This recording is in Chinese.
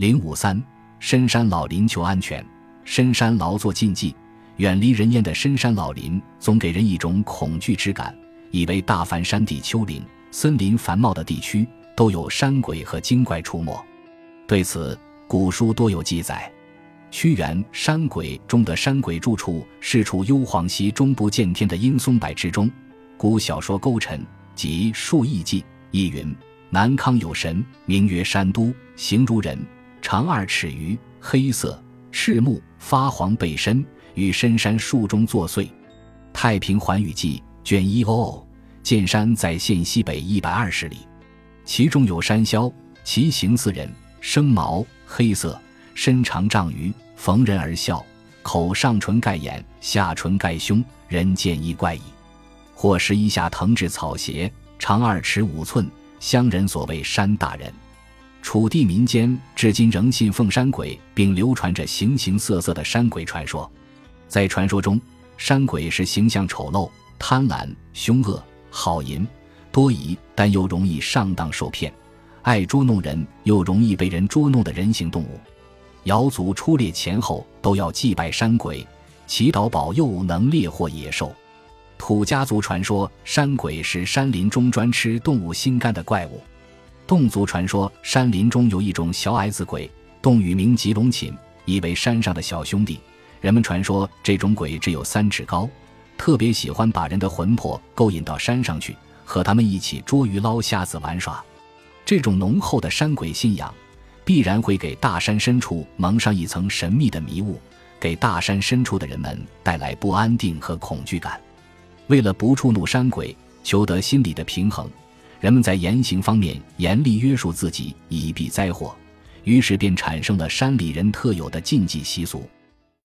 零五三，深山老林求安全，深山劳作禁忌，远离人烟的深山老林总给人一种恐惧之感，以为大凡山地丘陵、森林繁茂的地区都有山鬼和精怪出没。对此，古书多有记载。屈原《山鬼》中的山鬼住处是处幽篁溪中部见天的阴松柏之中。古小说《勾陈》及《述异记》亦云：南康有神，名曰山都，形如人，长二尺余，黑色，赤目，发黄背身，于深山树中作祟。《太平寰宇记》卷一哦，见山在县西北一百二十里，其中有山魈，其形似人，生毛，黑色。身长丈余，逢人而笑，口上唇盖眼，下唇盖胸，人见亦怪矣。或时一下藤制草鞋，长二尺五寸，乡人所谓山大人。楚地民间至今仍信奉山鬼，并流传着形形色色的山鬼传说。在传说中，山鬼是形象丑陋、贪婪、凶恶、好淫、多疑，但又容易上当受骗，爱捉弄人又容易被人捉弄的人形动物。瑶族出猎前后都要祭拜山鬼，祈祷保佑能猎获野兽。土家族传说山鬼是山林中专吃动物心肝的怪物。侗族传说山林中有一种小矮子鬼，侗语名吉龙寝，意为山上的小兄弟。人们传说这种鬼只有三尺高，特别喜欢把人的魂魄勾引到山上去，和他们一起捉鱼捞虾子玩耍。这种浓厚的山鬼信仰。必然会给大山深处蒙上一层神秘的迷雾，给大山深处的人们带来不安定和恐惧感。为了不触怒山鬼，求得心理的平衡，人们在言行方面严厉约束自己，以避灾祸。于是便产生了山里人特有的禁忌习俗。